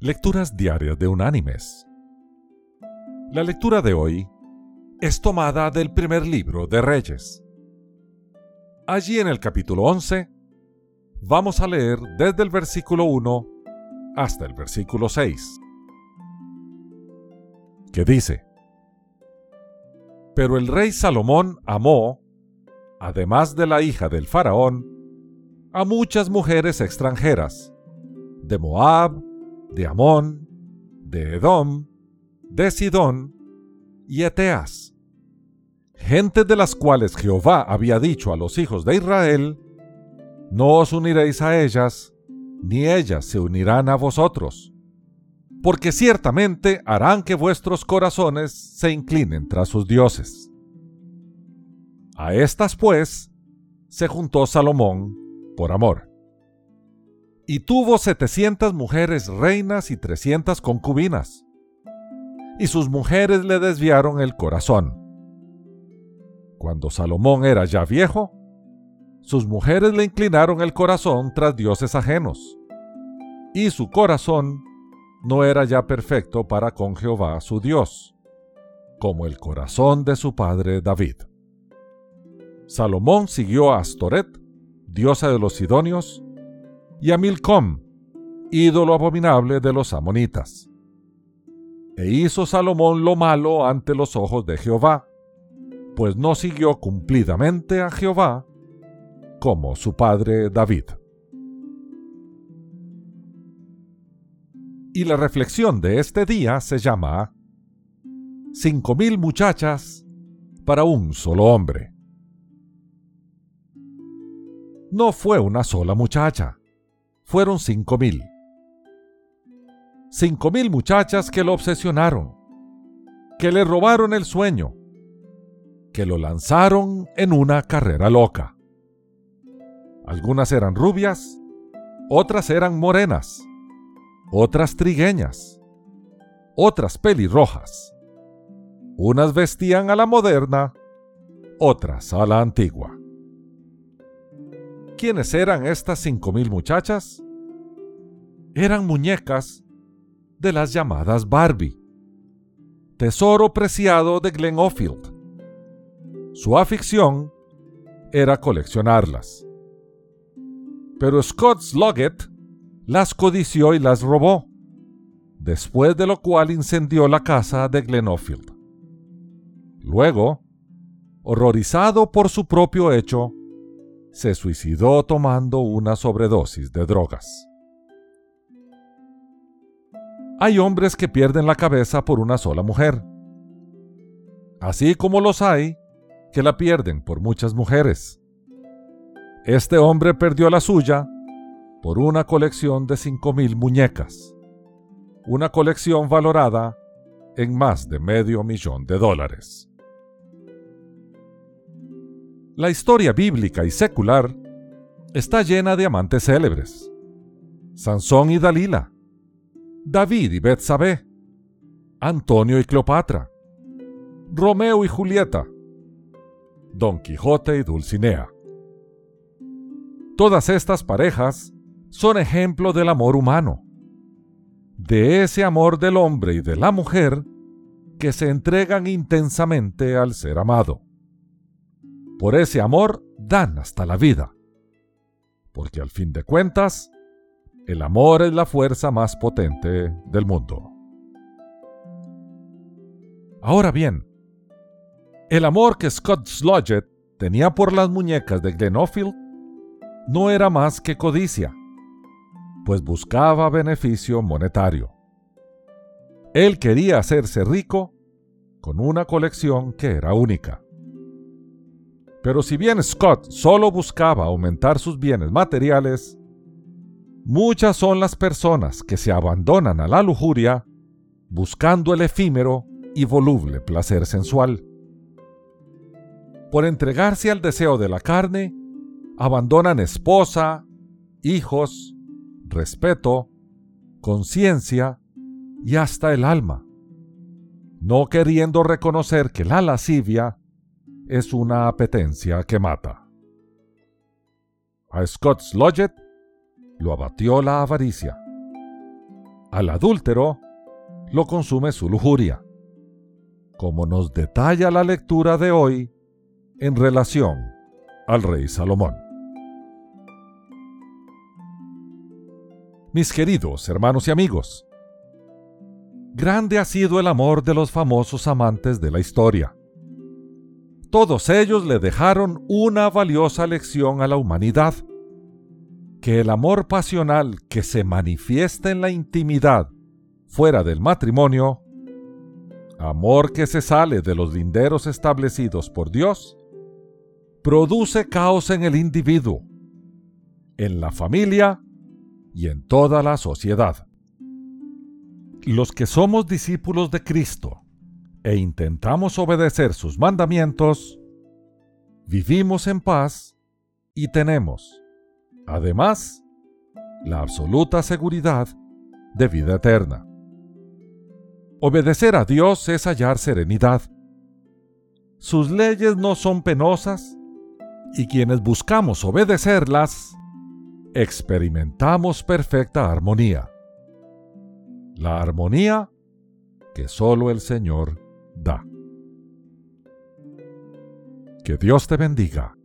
Lecturas Diarias de Unánimes. La lectura de hoy es tomada del primer libro de Reyes. Allí en el capítulo 11 vamos a leer desde el versículo 1 hasta el versículo 6, que dice, Pero el rey Salomón amó, además de la hija del faraón, a muchas mujeres extranjeras, de Moab, de Amón, de Edom, de Sidón y Eteas, gente de las cuales Jehová había dicho a los hijos de Israel, no os uniréis a ellas, ni ellas se unirán a vosotros, porque ciertamente harán que vuestros corazones se inclinen tras sus dioses. A estas, pues, se juntó Salomón por amor. Y tuvo setecientas mujeres reinas y trescientas concubinas. Y sus mujeres le desviaron el corazón. Cuando Salomón era ya viejo, sus mujeres le inclinaron el corazón tras dioses ajenos, y su corazón no era ya perfecto para con Jehová su Dios, como el corazón de su padre David. Salomón siguió a Astoret, diosa de los Sidonios, y a Milcom, ídolo abominable de los amonitas. E hizo Salomón lo malo ante los ojos de Jehová, pues no siguió cumplidamente a Jehová, como su padre David. Y la reflexión de este día se llama Cinco mil muchachas para un solo hombre. No fue una sola muchacha, fueron cinco mil. Cinco mil muchachas que lo obsesionaron, que le robaron el sueño, que lo lanzaron en una carrera loca. Algunas eran rubias, otras eran morenas, otras trigueñas, otras pelirrojas. Unas vestían a la moderna, otras a la antigua. ¿Quiénes eran estas cinco mil muchachas? Eran muñecas de las llamadas Barbie, tesoro preciado de Glen Ofield. Su afición era coleccionarlas pero Scott Sloggett las codició y las robó, después de lo cual incendió la casa de Glenofield. Luego, horrorizado por su propio hecho, se suicidó tomando una sobredosis de drogas. Hay hombres que pierden la cabeza por una sola mujer, así como los hay que la pierden por muchas mujeres. Este hombre perdió la suya por una colección de 5.000 muñecas, una colección valorada en más de medio millón de dólares. La historia bíblica y secular está llena de amantes célebres. Sansón y Dalila, David y Betsabé, Antonio y Cleopatra, Romeo y Julieta, Don Quijote y Dulcinea. Todas estas parejas son ejemplo del amor humano, de ese amor del hombre y de la mujer que se entregan intensamente al ser amado. Por ese amor dan hasta la vida, porque al fin de cuentas, el amor es la fuerza más potente del mundo. Ahora bien, el amor que Scott Slodgett tenía por las muñecas de Glenofield no era más que codicia, pues buscaba beneficio monetario. Él quería hacerse rico con una colección que era única. Pero si bien Scott solo buscaba aumentar sus bienes materiales, muchas son las personas que se abandonan a la lujuria buscando el efímero y voluble placer sensual. Por entregarse al deseo de la carne, abandonan esposa, hijos, respeto, conciencia y hasta el alma, no queriendo reconocer que la lascivia es una apetencia que mata. A Scott Slodgett lo abatió la avaricia. Al adúltero lo consume su lujuria, como nos detalla la lectura de hoy en relación al rey Salomón. Mis queridos hermanos y amigos, grande ha sido el amor de los famosos amantes de la historia. Todos ellos le dejaron una valiosa lección a la humanidad, que el amor pasional que se manifiesta en la intimidad fuera del matrimonio, amor que se sale de los linderos establecidos por Dios, produce caos en el individuo, en la familia y en toda la sociedad. Los que somos discípulos de Cristo e intentamos obedecer sus mandamientos, vivimos en paz y tenemos, además, la absoluta seguridad de vida eterna. Obedecer a Dios es hallar serenidad. Sus leyes no son penosas y quienes buscamos obedecerlas, experimentamos perfecta armonía. La armonía que solo el Señor da. Que Dios te bendiga.